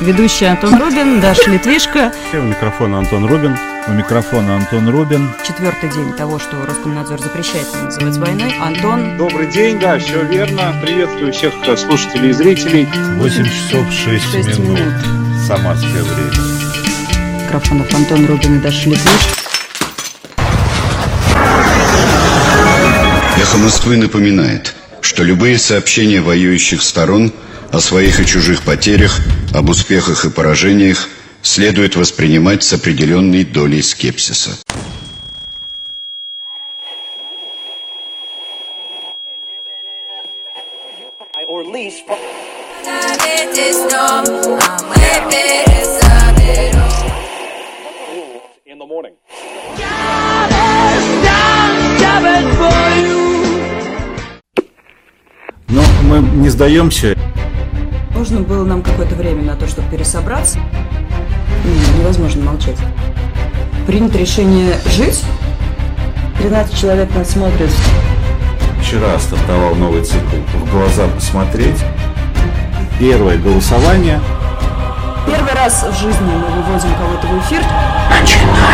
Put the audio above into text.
Ведущий Антон Рубин, Даша Литвишко. У микрофона Антон Рубин. У микрофона Антон Рубин. Четвертый день того, что Роскомнадзор запрещает называть войной. Антон. Добрый день, да, все верно. Приветствую всех слушателей и зрителей. 8 часов 6, 6 минут. минут. Самарское время. Микрофонов Антон Рубин и Даша Литвишко. Эхо Москвы напоминает, что любые сообщения воюющих сторон о своих и чужих потерях, об успехах и поражениях следует воспринимать с определенной долей скепсиса. Но мы не сдаемся. Нужно было нам какое-то время на то, чтобы пересобраться. Невозможно молчать. Принято решение жить. 13 человек нас смотрят. Вчера стартовал новый цикл «В глаза посмотреть». Первое голосование. Первый раз в жизни мы выводим кого-то в эфир. Начинается